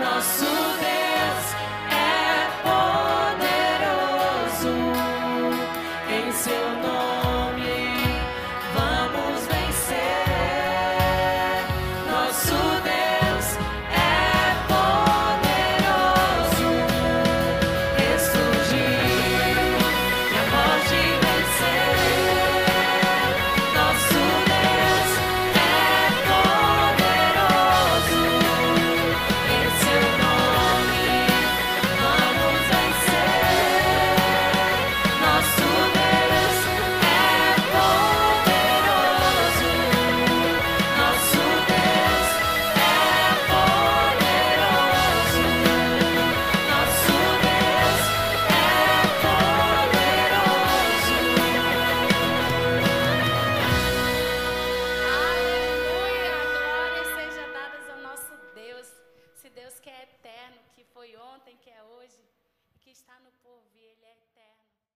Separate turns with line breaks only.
Nosso foi ontem, que é hoje, e que está no povo, e Ele é eterno.